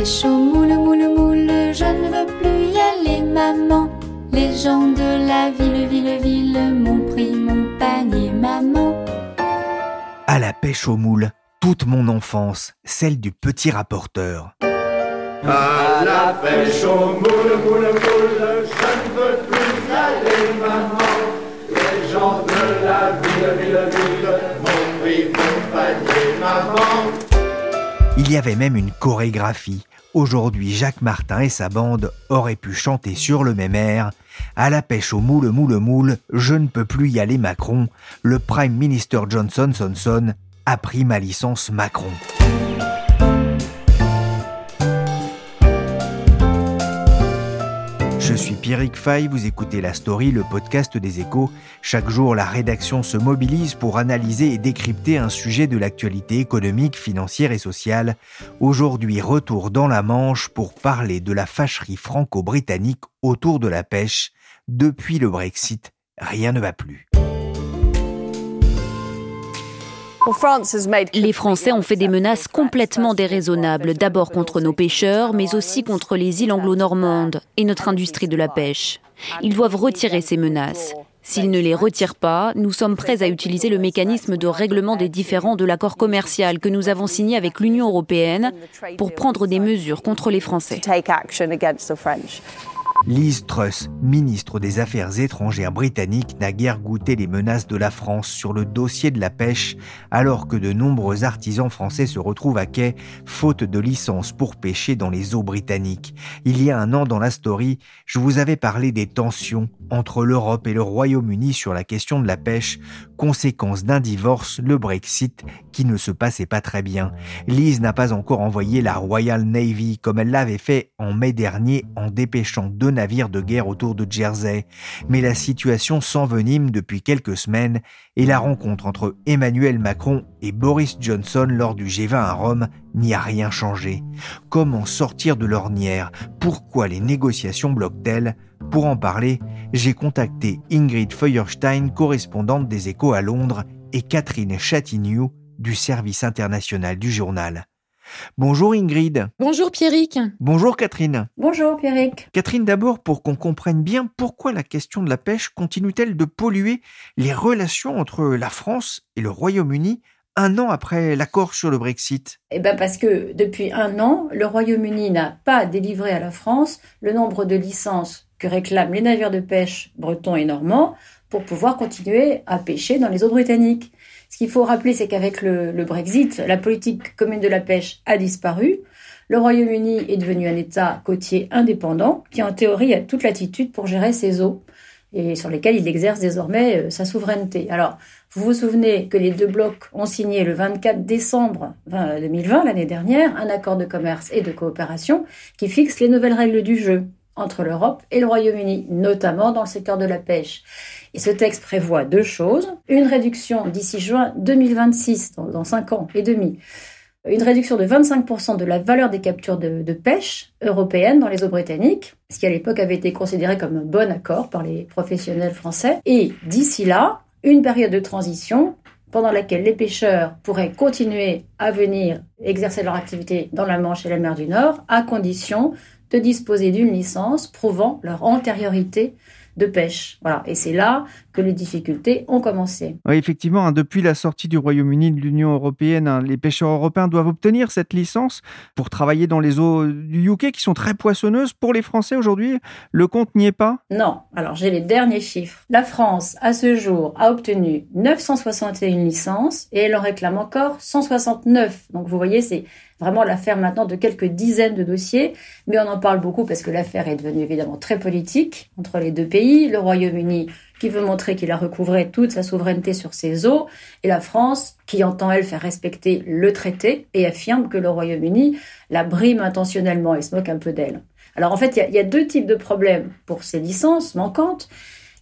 La pêche au moule, moule, moule, je ne veux plus y aller, maman. Les gens de la ville, ville, ville m'ont pris mon panier, maman. À la pêche au moule, toute mon enfance, celle du petit rapporteur. À la pêche au moule, moule, moule, Il y avait même une chorégraphie. Aujourd'hui, Jacques Martin et sa bande auraient pu chanter sur le même air À la pêche au moule, moule, moule, je ne peux plus y aller, Macron. Le Prime Minister Johnson Sonson a pris ma licence Macron. Je suis Pierrick Fay, vous écoutez La Story, le podcast des échos. Chaque jour, la rédaction se mobilise pour analyser et décrypter un sujet de l'actualité économique, financière et sociale. Aujourd'hui, retour dans la Manche pour parler de la fâcherie franco-britannique autour de la pêche. Depuis le Brexit, rien ne va plus. Les Français ont fait des menaces complètement déraisonnables, d'abord contre nos pêcheurs, mais aussi contre les îles anglo-normandes et notre industrie de la pêche. Ils doivent retirer ces menaces. S'ils ne les retirent pas, nous sommes prêts à utiliser le mécanisme de règlement des différends de l'accord commercial que nous avons signé avec l'Union européenne pour prendre des mesures contre les Français. Liz Truss, ministre des Affaires étrangères britannique, n'a guère goûté les menaces de la France sur le dossier de la pêche, alors que de nombreux artisans français se retrouvent à quai, faute de licence pour pêcher dans les eaux britanniques. Il y a un an dans la story, je vous avais parlé des tensions entre l'Europe et le Royaume-Uni sur la question de la pêche, conséquence d'un divorce, le Brexit, qui ne se passait pas très bien. Liz n'a pas encore envoyé la Royal Navy comme elle l'avait fait en mai dernier en dépêchant deux navires de guerre autour de Jersey. Mais la situation s'envenime depuis quelques semaines et la rencontre entre Emmanuel Macron et Boris Johnson lors du G20 à Rome n'y a rien changé. Comment sortir de l'ornière? Pourquoi les négociations bloquent-elles? Pour en parler, j'ai contacté Ingrid Feuerstein, correspondante des Échos à Londres, et Catherine Chatignou du service international du journal. Bonjour Ingrid. Bonjour Pierrick. Bonjour Catherine. Bonjour Pierrick. Catherine, d'abord pour qu'on comprenne bien pourquoi la question de la pêche continue-t-elle de polluer les relations entre la France et le Royaume-Uni un an après l'accord sur le Brexit? Eh ben parce que depuis un an, le Royaume-Uni n'a pas délivré à la France le nombre de licences que réclament les navires de pêche bretons et normands pour pouvoir continuer à pêcher dans les eaux britanniques. Ce qu'il faut rappeler, c'est qu'avec le, Brexit, la politique commune de la pêche a disparu. Le Royaume-Uni est devenu un État côtier indépendant qui, en théorie, a toute latitude pour gérer ses eaux et sur lesquelles il exerce désormais euh, sa souveraineté. Alors, vous vous souvenez que les deux blocs ont signé le 24 décembre 2020, l'année dernière, un accord de commerce et de coopération qui fixe les nouvelles règles du jeu entre l'Europe et le Royaume-Uni, notamment dans le secteur de la pêche. Et ce texte prévoit deux choses. Une réduction d'ici juin 2026, dans, dans 5 ans et demi, une réduction de 25% de la valeur des captures de, de, pêche européennes dans les eaux britanniques, ce qui à l'époque avait été considéré comme un bon accord par les professionnels français. Et d'ici là, une période de transition pendant laquelle les pêcheurs pourraient continuer à venir exercer leur activité dans la Manche et la mer du Nord, à condition de disposer d'une licence prouvant leur antériorité de pêche. Voilà. Et c'est là que les difficultés ont commencé. Oui, effectivement, hein, depuis la sortie du Royaume-Uni de l'Union européenne, hein, les pêcheurs européens doivent obtenir cette licence pour travailler dans les eaux du UK qui sont très poissonneuses. Pour les Français aujourd'hui, le compte n'y est pas? Non. Alors j'ai les derniers chiffres. La France, à ce jour, a obtenu 961 licences et elle en réclame encore 169. Donc vous voyez, c'est vraiment l'affaire maintenant de quelques dizaines de dossiers, mais on en parle beaucoup parce que l'affaire est devenue évidemment très politique entre les deux pays. Le Royaume-Uni qui veut montrer qu'il a recouvré toute sa souveraineté sur ses eaux, et la France qui entend, elle, faire respecter le traité et affirme que le Royaume-Uni la brime intentionnellement et se moque un peu d'elle. Alors en fait, il y, a deux types de problèmes pour ces licences manquantes.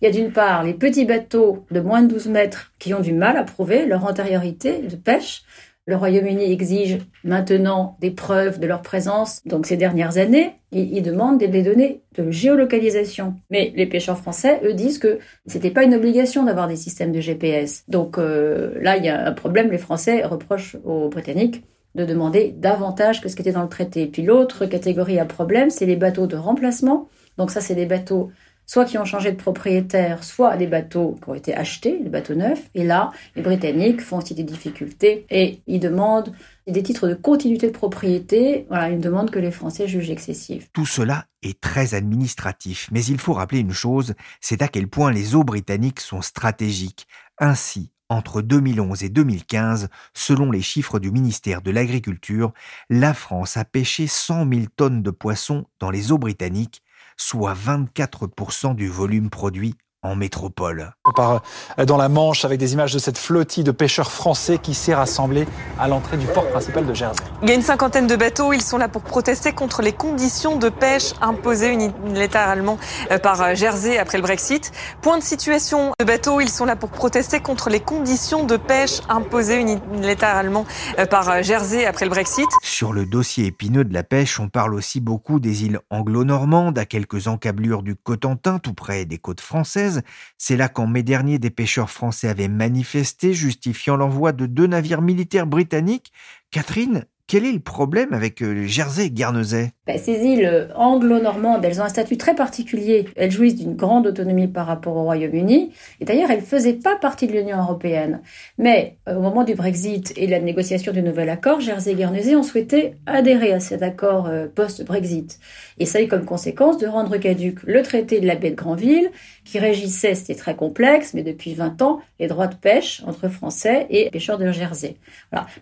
Il y a d'une part les petits bateaux de moins de 12 mètres qui ont du mal à prouver leur antériorité de pêche, le Royaume-Uni exige maintenant des preuves de leur présence. Donc ces dernières années, ils, demandent des données de géolocalisation. Mais les pêcheurs français, eux, disent que c'était pas une obligation d'avoir des systèmes de GPS. Donc euh, là, il y a un problème. Les Français reprochent aux Britanniques de demander davantage que ce qui était dans le traité. Puis l'autre catégorie à problème, c'est les bateaux de remplacement. Donc ça, c'est des bateaux soit qui ont changé de propriétaire, soit des bateaux qui ont été achetés, des bateaux neufs. Et là, les Britanniques font aussi des difficultés et ils demandent des titres de continuité de propriété, voilà, une demande que les Français jugent excessive. Tout cela est très administratif, mais il faut rappeler une chose, c'est à quel point les eaux britanniques sont stratégiques. Ainsi, entre 2011 et 2015, selon les chiffres du ministère de l'Agriculture, la France a pêché 100 000 tonnes de poissons dans les eaux britanniques soit 24% du volume produit en métropole. On part euh, dans la Manche avec des images de cette flottille de pêcheurs français qui s'est rassemblée à l'entrée du port principal de Jersey. Il y a une cinquantaine de bateaux, ils sont là pour protester contre les conditions de pêche imposées unilatéralement euh, par euh, Jersey après le Brexit. Point de situation de bateaux, ils sont là pour protester contre les conditions de pêche imposées unilatéralement par Jersey après le Brexit. Sur le dossier épineux de la pêche, on parle aussi beaucoup des îles anglo-normandes, à quelques encablures du Cotentin, tout près des côtes françaises c'est là qu'en mai dernier, des pêcheurs français avaient manifesté, justifiant l'envoi de deux navires militaires britanniques. Catherine, quel est le problème avec euh, Jersey et Guernesey? Ben, Ces îles anglo-normandes, elles ont un statut très particulier. Elles jouissent d'une grande autonomie par rapport au Royaume-Uni. Et d'ailleurs, elles ne faisaient pas partie de l'Union européenne. Mais euh, au moment du Brexit et de la négociation du nouvel accord, Jersey et Guernesey ont souhaité adhérer à cet accord euh, post-Brexit. Et ça a eu comme conséquence de rendre caduque le traité de la baie de Granville, qui régissait, c'était très complexe, mais depuis 20 ans, les droits de pêche entre Français et pêcheurs de Jersey.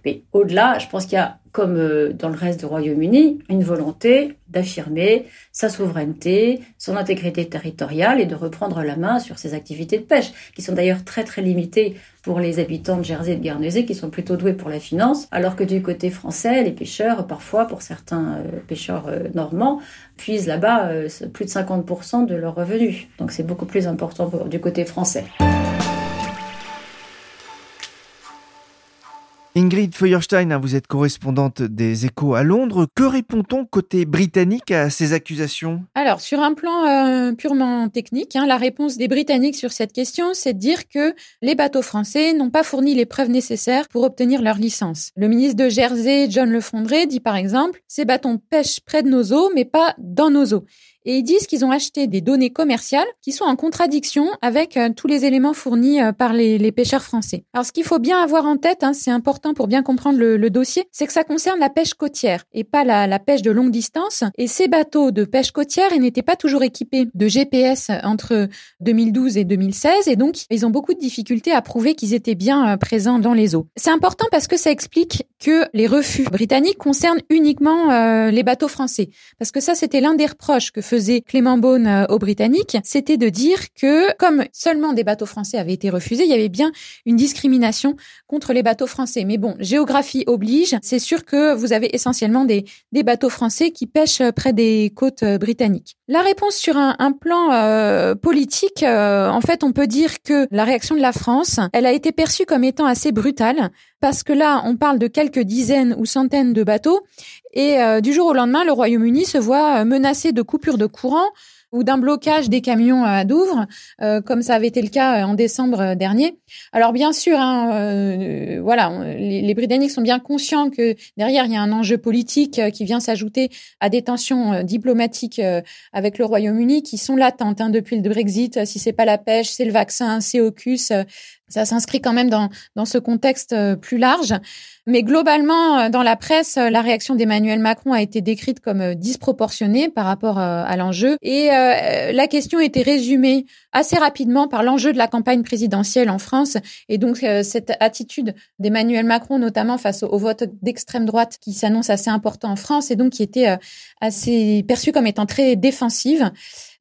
Mais au-delà, je pense qu'il y a comme euh, dans le reste du Royaume-Uni, une volonté d'affirmer sa souveraineté, son intégrité territoriale et de reprendre la main sur ses activités de pêche, qui sont d'ailleurs très très limitées pour les habitants de Jersey et de Guernesey, qui sont plutôt doués pour la finance, alors que du côté français, les pêcheurs, parfois pour certains euh, pêcheurs euh, normands, puisent là-bas plus de 50% de leurs revenus. Donc c'est beaucoup plus important du côté français. Ingrid Feuerstein, hein, vous êtes correspondante des échos à Londres. Que répond-on côté britannique à ces accusations? Alors, sur un plan euh, purement technique, hein, la réponse des Britanniques sur cette question, c'est de dire que les bateaux français n'ont pas fourni les preuves nécessaires pour obtenir leur licence. Le ministre de Jersey, John Lefondré, dit par exemple, ces bateaux pêchent près de nos eaux, mais pas dans nos eaux et ils disent qu'ils ont acheté des données commerciales qui sont en contradiction avec euh, tous les éléments fournis euh, par les, pêcheurs français. Alors ce qu'il faut bien avoir en tête, hein, c'est important pour bien comprendre le, dossier, c'est que ça concerne la pêche côtière et pas la, pêche de longue distance. Et ces bateaux de pêche côtière, n'étaient pas toujours équipés de GPS entre 2012 et 2016 et donc ils ont beaucoup de difficultés à prouver qu'ils étaient bien euh, présents dans les eaux. C'est important parce que ça explique que les refus britanniques concernent uniquement euh, les bateaux français. Parce que ça, c'était l'un des reproches que faisait Clément Beaune euh, aux Britanniques, c'était de dire que comme seulement des bateaux français avaient été refusés, il y avait bien une discrimination contre les bateaux français. Mais bon, géographie oblige, c'est sûr que vous avez essentiellement des, des bateaux français qui pêchent près des côtes euh, britanniques. La réponse sur un, plan euh, politique, euh, en fait, on peut dire que la réaction de la France, elle a été perçue comme étant assez brutale, parce que là, on parle de quelques dizaines ou centaines de bateaux, et du jour au lendemain, le Royaume-Uni se voit menacé de coupure de courant ou d'un blocage des camions à Douvres, comme ça avait été le cas en décembre dernier. Alors bien sûr, hein, voilà, les, les, Britanniques sont bien conscients que derrière il y a un enjeu politique qui vient s'ajouter à des tensions diplomatiques avec le Royaume-Uni qui sont latentes hein, depuis le Brexit. Si c'est pas la pêche, c'est le vaccin, c'est AUKUS. Ça s'inscrit quand même dans, dans ce contexte plus large. Mais globalement, euh, dans la presse, euh, la réaction d'Emmanuel Macron a été décrite comme euh, disproportionnée par rapport à l'enjeu. Et la question était résumée assez rapidement par l'enjeu de la campagne présidentielle en France. Et donc, cette attitude d'Emmanuel Macron, notamment face au, vote d'extrême droite qui s'annonce assez important en France et donc qui était assez perçue comme étant très défensive.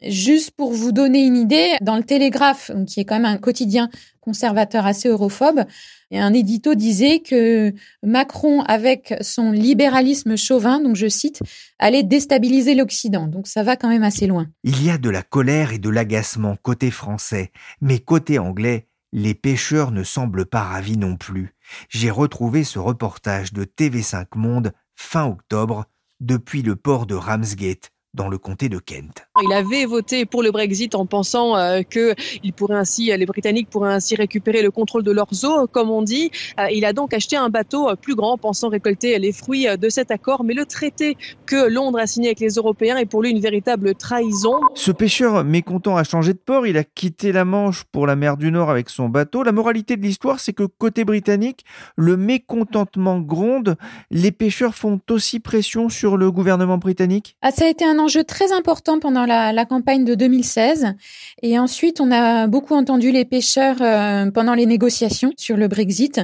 Juste pour vous donner une idée, dans le Télégraphe, qui est quand même un quotidien conservateur assez europhobe, et un édito disait que Macron, avec son libéralisme chauvin, donc je cite, allait déstabiliser l'Occident. Donc ça va quand même assez loin. Il y a de la colère et de l'agacement côté français, mais côté anglais, les pêcheurs ne semblent pas ravis non plus. J'ai retrouvé ce reportage de TV5 Monde fin octobre depuis le port de Ramsgate dans le comté de Kent. Il avait voté pour le Brexit en pensant euh, que il pourrait ainsi, les Britanniques pourraient ainsi récupérer le contrôle de leurs eaux, comme on dit. Euh, il a donc acheté un bateau plus grand, pensant récolter les fruits de cet accord. Mais le traité que Londres a signé avec les Européens est pour lui une véritable trahison. Ce pêcheur mécontent a changé de port. Il a quitté la Manche pour la mer du Nord avec son bateau. La moralité de l'histoire, c'est que côté britannique, le mécontentement gronde. Les pêcheurs font aussi pression sur le gouvernement britannique. Ah, ça a été un enjeu très important pendant la, campagne de 2016. Et ensuite, on a beaucoup entendu les pêcheurs euh, pendant les négociations sur le Brexit.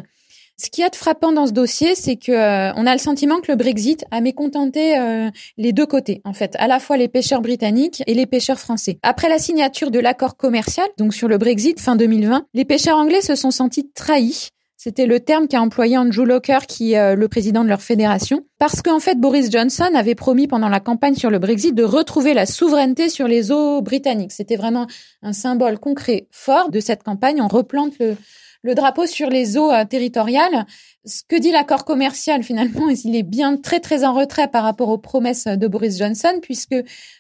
Ce qui est frappant dans ce dossier, c'est que euh, on a le sentiment que le Brexit a mécontenté euh, les deux côtés, en fait, à la fois les pêcheurs britanniques et les pêcheurs français. Après la signature de l'accord commercial, donc sur le Brexit fin 2020, les pêcheurs anglais se sont sentis trahis c'était le terme qu'a employé Andrew Locker, qui est euh, le président de leur fédération, parce qu'en fait Boris Johnson avait promis pendant la campagne sur le Brexit de retrouver la souveraineté sur les eaux britanniques. C'était vraiment un symbole concret fort de cette campagne. On replante le, le drapeau sur les eaux euh, territoriales. Ce que dit l'accord commercial, finalement, il est bien très, très en retrait par rapport aux promesses de Boris Johnson, puisque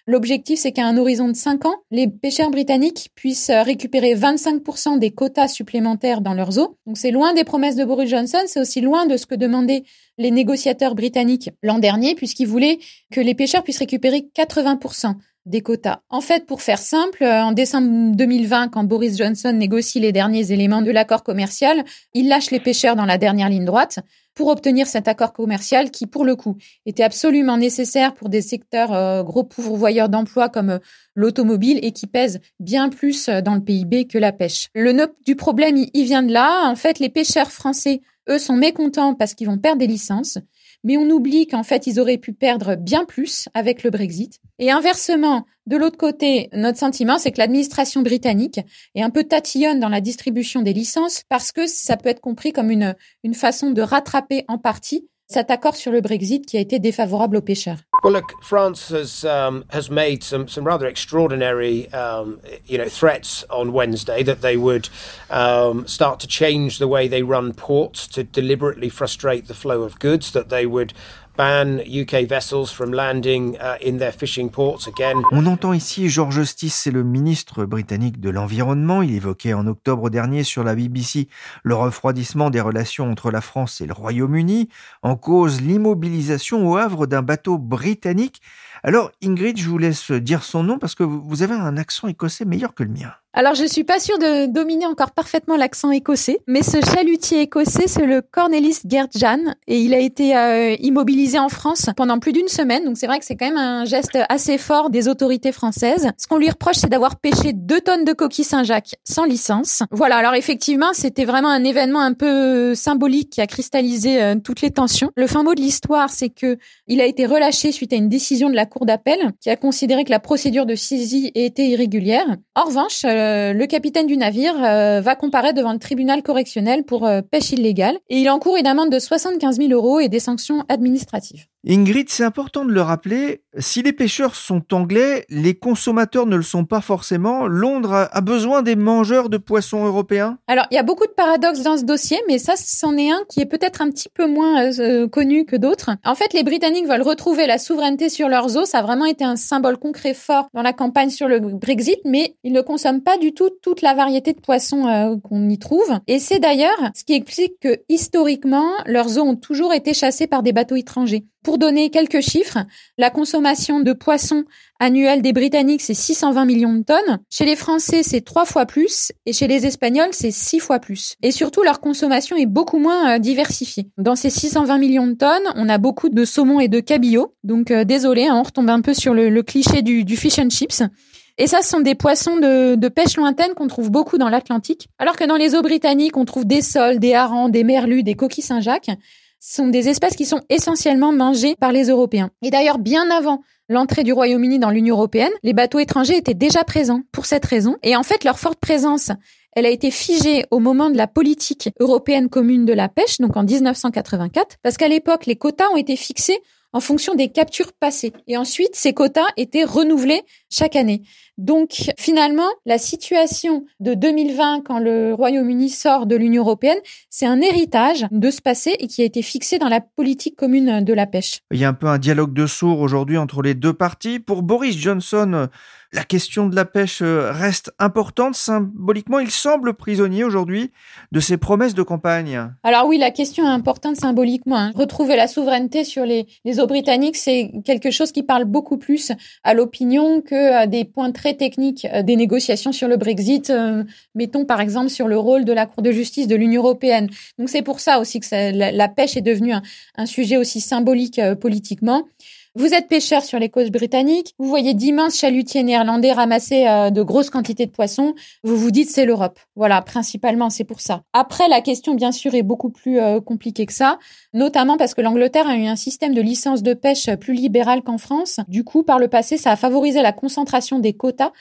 l'objectif, c'est qu'à un horizon de cinq ans, les pêcheurs britanniques puissent euh, récupérer 25% des quotas supplémentaires dans leurs eaux. Donc, c'est loin des promesses de Boris Johnson, c'est aussi loin de ce que demandaient les négociateurs britanniques l'an dernier, puisqu'ils voulaient que les pêcheurs puissent récupérer 80% des quotas. En fait, pour faire simple, euh, en décembre 2020, quand Boris Johnson négocie les derniers éléments de l'accord commercial, il lâche les pêcheurs dans la dernière ligne droite pour obtenir cet accord commercial qui, pour le coup, était absolument nécessaire pour des secteurs euh, gros pourvoyeurs d'emplois comme euh, l'automobile et qui pèsent bien plus dans le PIB que la pêche. Le nœud du problème, il vient de là. En fait, les pêcheurs français, eux, sont mécontents parce qu'ils vont perdre des licences mais on oublie qu'en fait, ils auraient pu perdre bien plus avec le Brexit. Et inversement, de l'autre côté, notre sentiment, c'est que l'administration britannique est un peu tatillonne dans la distribution des licences parce que ça peut être compris comme une, une façon de rattraper en partie cet accord sur le Brexit qui a été défavorable aux pêcheurs. Well, look, France has um, has made some some rather extraordinary, um, you know, threats on Wednesday that they would um, start to change the way they run ports to deliberately frustrate the flow of goods. That they would On entend ici George Stice, c'est le ministre britannique de l'Environnement. Il évoquait en octobre dernier sur la BBC le refroidissement des relations entre la France et le Royaume-Uni, en cause l'immobilisation au Havre d'un bateau britannique. Alors Ingrid, je vous laisse dire son nom parce que vous avez un accent écossais meilleur que le mien. Alors, je suis pas sûre de dominer encore parfaitement l'accent écossais, mais ce chalutier écossais, c'est le Cornelis Gerdjan, et il a été euh, immobilisé en France pendant plus d'une semaine. Donc, c'est vrai que c'est quand même un geste assez fort des autorités françaises. Ce qu'on lui reproche, c'est d'avoir pêché deux tonnes de coquilles Saint-Jacques sans licence. Voilà. Alors, effectivement, c'était vraiment un événement un peu symbolique qui a cristallisé euh, toutes les tensions. Le fin mot de l'histoire, c'est que il a été relâché suite à une décision de la Cour d'appel qui a considéré que la procédure de saisie était irrégulière. En revanche, euh, le capitaine du navire euh, va comparaître devant le tribunal correctionnel pour euh, pêche illégale et il encourt une amende de 75 000 euros et des sanctions administratives. Ingrid, c'est important de le rappeler, si les pêcheurs sont anglais, les consommateurs ne le sont pas forcément. Londres a besoin des mangeurs de poissons européens Alors, il y a beaucoup de paradoxes dans ce dossier, mais ça, c'en est un qui est peut-être un petit peu moins euh, connu que d'autres. En fait, les Britanniques veulent retrouver la souveraineté sur leurs eaux. Ça a vraiment été un symbole concret fort dans la campagne sur le Brexit, mais ils ne consomment pas du tout toute la variété de poissons euh, qu'on y trouve. Et c'est d'ailleurs ce qui explique que, historiquement, leurs eaux ont toujours été chassées par des bateaux étrangers. Pour donner quelques chiffres, la consommation de poissons annuelle des Britanniques, c'est 620 millions de tonnes. Chez les Français, c'est trois fois plus. Et chez les Espagnols, c'est six fois plus. Et surtout, leur consommation est beaucoup moins euh, diversifiée. Dans ces 620 millions de tonnes, on a beaucoup de saumon et de cabillaud. Donc, euh, désolé, hein, on retombe un peu sur le, cliché du, fish and chips. Et ça, ce sont des poissons de, pêche lointaine qu'on trouve beaucoup dans l'Atlantique. Alors que dans les eaux britanniques, on trouve des sols, des harengs, des merlus, des coquilles Saint-Jacques sont des espèces qui sont essentiellement mangées par les Européens. Et d'ailleurs, bien avant l'entrée du Royaume-Uni dans l'Union européenne, les bateaux étrangers étaient déjà présents pour cette raison. Et en fait, leur forte présence, elle a été figée au moment de la politique européenne commune de la pêche, donc en 1984, parce qu'à l'époque, les quotas ont été fixés en fonction des captures passées. Et ensuite, ces quotas étaient renouvelés chaque année. Donc finalement, la situation de 2020, quand le Royaume-Uni sort de l'Union européenne, c'est un héritage de ce passé et qui a été fixé dans la politique commune de la pêche. Il y a un peu un dialogue de sourds aujourd'hui entre les deux parties. Pour Boris Johnson, la question de la pêche euh, reste importante symboliquement. Il semble prisonnier aujourd'hui de ses promesses de campagne. Alors oui, la question est importante symboliquement. Hein. Retrouver la souveraineté sur les, eaux britanniques, c'est quelque chose qui parle beaucoup plus à l'opinion que à des points très techniques euh, des négociations sur le Brexit. Euh, mettons par exemple sur le rôle de la Cour de justice de l'Union européenne. Donc c'est pour ça aussi que la, pêche est devenue un sujet aussi symbolique politiquement. Vous êtes pêcheur sur les côtes britanniques, vous voyez d'immenses chalutiers néerlandais ramasser euh, de grosses quantités de poissons, vous vous dites c'est l'Europe. Voilà, principalement c'est pour ça. Après, la question bien sûr est beaucoup plus euh, compliquée que ça, notamment parce que l'Angleterre a eu un système de licence de pêche plus libéral qu'en France. Du coup, par le passé, ça a favorisé la concentration des quotas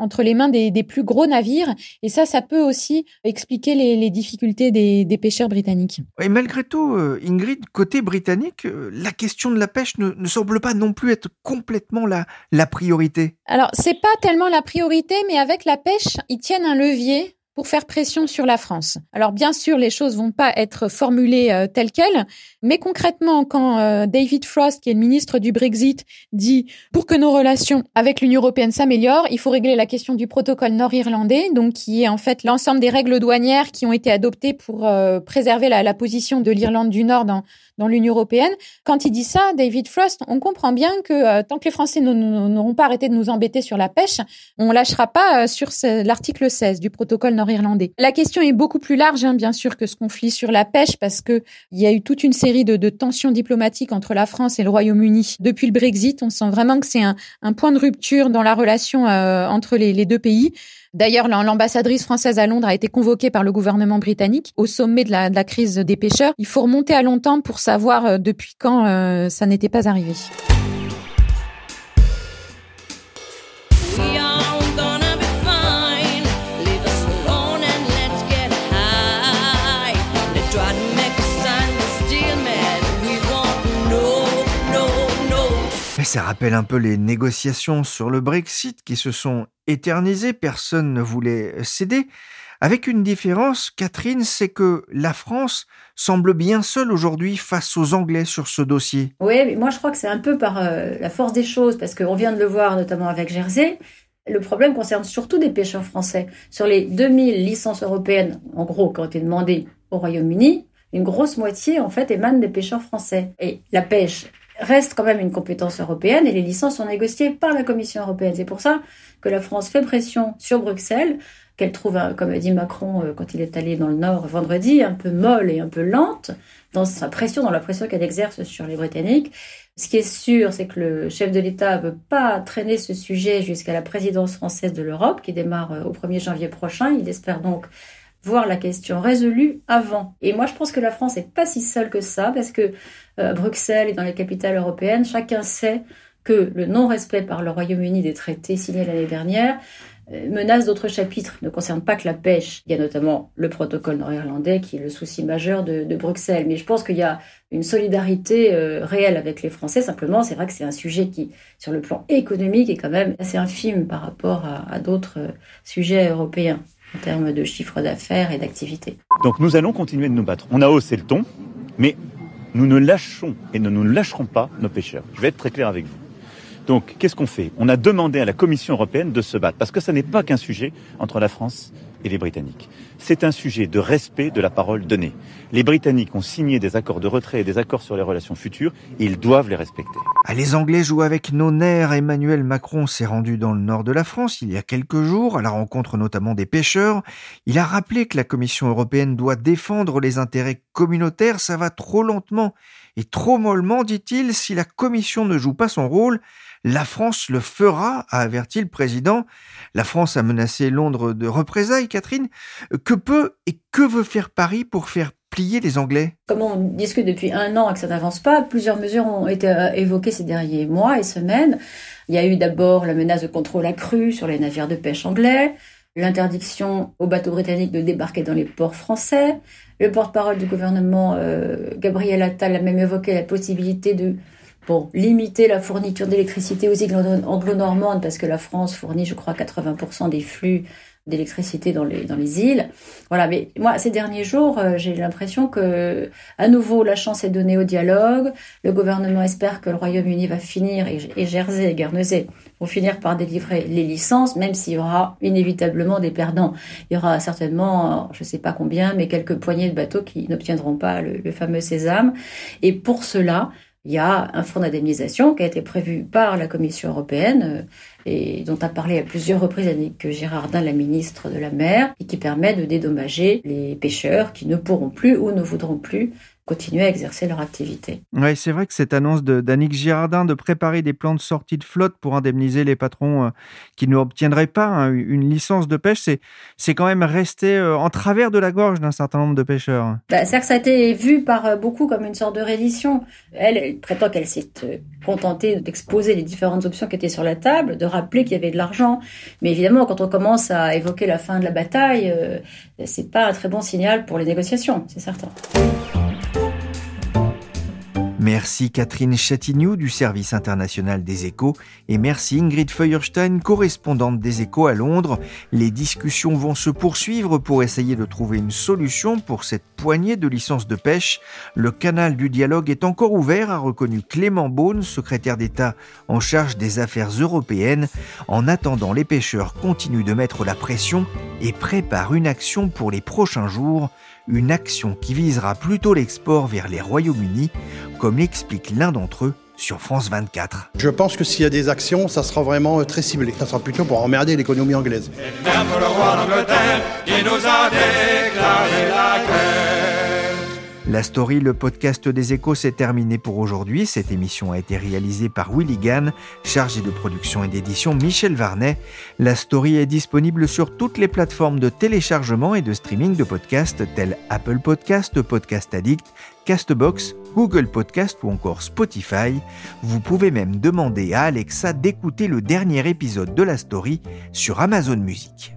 entre les mains des, plus gros navires. Et ça, ça peut aussi expliquer les, difficultés des, pêcheurs britanniques. Et malgré tout, euh, Ingrid, côté britannique, euh, la question de la pêche ne, semble pas non plus être complètement la, la priorité. Alors, c'est pas tellement la priorité, mais avec la pêche, ils tiennent un levier pour faire pression sur la France. Alors bien sûr, les choses vont pas être formulées euh, telles quelles, mais concrètement, quand euh, David Frost, qui est le ministre du Brexit, dit pour que nos relations avec l'Union européenne s'améliorent, il faut régler la question du protocole nord-irlandais, donc qui est en fait l'ensemble des règles douanières qui ont été adoptées pour euh, préserver la, la, position de l'Irlande du Nord dans, dans l'Union européenne. Quand il dit ça, David Frost, on comprend bien que tant que les Français n'auront pas arrêté de nous embêter sur la pêche, on lâchera pas sur l'article 16 du protocole nord-irlandais. La question est beaucoup plus large, hein, bien sûr, que ce conflit sur la pêche, parce que il y a eu toute une série de, tensions diplomatiques entre la France et le Royaume-Uni depuis le Brexit. On sent vraiment que c'est un, point de rupture dans la relation euh, entre les, deux pays. D'ailleurs, l'ambassadrice française à Londres a été convoquée par le gouvernement britannique au sommet de la, crise des pêcheurs. Il faut remonter à longtemps pour savoir euh, depuis quand euh, ça n'était pas arrivé. Ça rappelle un peu les négociations sur le Brexit qui se sont éternisées, personne ne voulait céder. Avec une différence, Catherine, c'est que la France semble bien seule aujourd'hui face aux Anglais sur ce dossier. Oui, mais moi je crois que c'est un peu par euh, la force des choses, parce qu'on vient de le voir notamment avec Jersey. Le problème concerne surtout des pêcheurs français. Sur les 2000 licences européennes, en gros, qui ont été demandées au Royaume-Uni, une grosse moitié, en fait, émane des pêcheurs français. Et la pêche reste quand même une compétence européenne et les licences sont négociées par la Commission européenne. C'est pour ça que la France fait pression sur Bruxelles, qu'elle trouve, comme a dit Macron euh, quand il est allé dans le Nord vendredi, un peu molle et un peu lente dans sa pression, dans la pression qu'elle exerce sur les Britanniques. Ce qui est sûr, c'est que le chef de l'État ne veut pas traîner ce sujet jusqu'à la présidence française de l'Europe, qui démarre euh, au 1er janvier prochain. Il espère donc voir la question résolue avant. Et moi, je pense que la France n'est pas si seule que ça, parce que euh, à Bruxelles et dans les capitales européennes, chacun sait que le non-respect par le Royaume-Uni des traités signés l'année dernière euh, menace d'autres chapitres, ne concerne pas que la pêche. Il y a notamment le protocole nord-irlandais qui est le souci majeur de, Bruxelles. Mais je pense qu'il y a une solidarité euh, réelle avec les Français. Simplement, c'est vrai que c'est un sujet qui, sur le plan économique, est quand même assez infime par rapport à, d'autres euh, sujets européens en termes de chiffre d'affaires et d'activité. Donc nous allons continuer de nous battre. On a haussé le ton, mais nous ne lâchons et nous ne lâcherons pas nos pêcheurs. Je vais être très clair avec vous. Donc, qu'est-ce qu'on fait? On a demandé à la Commission européenne de se battre, parce que ce n'est pas qu'un sujet entre la France et les Britanniques. C'est un sujet de respect de la parole donnée. Les Britanniques ont signé des accords de retrait et des accords sur les relations futures, ils doivent les respecter. Ah, les Anglais jouent avec nos nerfs. Emmanuel Macron s'est rendu dans le nord de la France il y a quelques jours, à la rencontre notamment des pêcheurs. Il a rappelé que la Commission européenne doit défendre les intérêts communautaires. Ça va trop lentement et trop mollement, dit-il, si la Commission ne joue pas son rôle. La France le fera, a averti le président. La France a menacé Londres de représailles, Catherine. Que peut et que veut faire Paris pour faire plier les Anglais? Comme on discute depuis un an et que ça n'avance pas, plusieurs mesures ont été euh, évoquées ces derniers mois et semaines. Il y a eu d'abord la menace de contrôle accru sur les navires de pêche anglais, l'interdiction aux bateaux britanniques de débarquer dans les ports français. Le porte-parole du gouvernement, euh, Gabriel Attal, a même évoqué la possibilité de limiter la fourniture d'électricité aux îles anglo-normandes, parce que la France fournit, je crois, 80% des flux d'électricité dans les, dans les îles. Voilà, mais moi, ces derniers jours, euh, j'ai l'impression que, à nouveau, la chance est donnée au dialogue. Le gouvernement espère que le Royaume-Uni va finir, et, Jersey et Guernesey vont finir par délivrer les licences, même s'il y aura inévitablement des perdants. Il y aura certainement, je ne sais pas combien, mais quelques poignées de bateaux qui n'obtiendront pas le fameux sésame. Et pour cela, il y a un fonds d'indemnisation qui a été prévu par la Commission européenne euh, et dont a parlé à plusieurs reprises Annick Girardin, la ministre de la Mer, et qui permet de dédommager les pêcheurs qui ne pourront plus ou ne voudront plus continuer à exercer leur activité. Oui, c'est vrai que cette annonce d'Annick Girardin de préparer des plans de sortie de flotte pour indemniser les patrons euh, qui ne obtiendraient pas hein, une licence de pêche, c'est quand même resté euh, en travers de la gorge d'un certain nombre de pêcheurs. Bah, C'est-à-dire que ça a été vu par euh, beaucoup comme une sorte de reddition. Elle, elle prétend qu'elle s'est contentée d'exposer les différentes options qui étaient sur la table, de rappeler qu'il y avait de l'argent. Mais évidemment, quand on commence à évoquer la fin de la bataille, c'est pas un très bon signal pour les négociations, c'est certain. Merci Catherine Chatignou du service international des échos et merci Ingrid Feuerstein, correspondante des échos à Londres. Les discussions vont se poursuivre pour essayer de trouver une solution pour cette poignée de licences de pêche. Le canal du dialogue est encore ouvert, a reconnu Clément Beaune, secrétaire d'État en charge des affaires européennes. En attendant, les pêcheurs continuent de mettre la pression et préparent une action pour les prochains jours une action qui visera plutôt l'export vers les Royaumes-Unis, comme l'explique l'un d'entre eux sur France 24. Je pense que s'il y a des actions, ça sera vraiment euh, très ciblé. Ça sera plutôt pour emmerder l'économie anglaise. La story, le podcast des échos, s'est terminé pour aujourd'hui. Cette émission a été réalisée par Willy Gann, chargé de production et d'édition Michel Varnet. La story est disponible sur toutes les plateformes de téléchargement et de streaming de podcasts tels Apple Podcast, Podcast Addict, Castbox, Google Podcast ou encore Spotify. Vous pouvez même demander à Alexa d'écouter le dernier épisode de la story sur Amazon Music.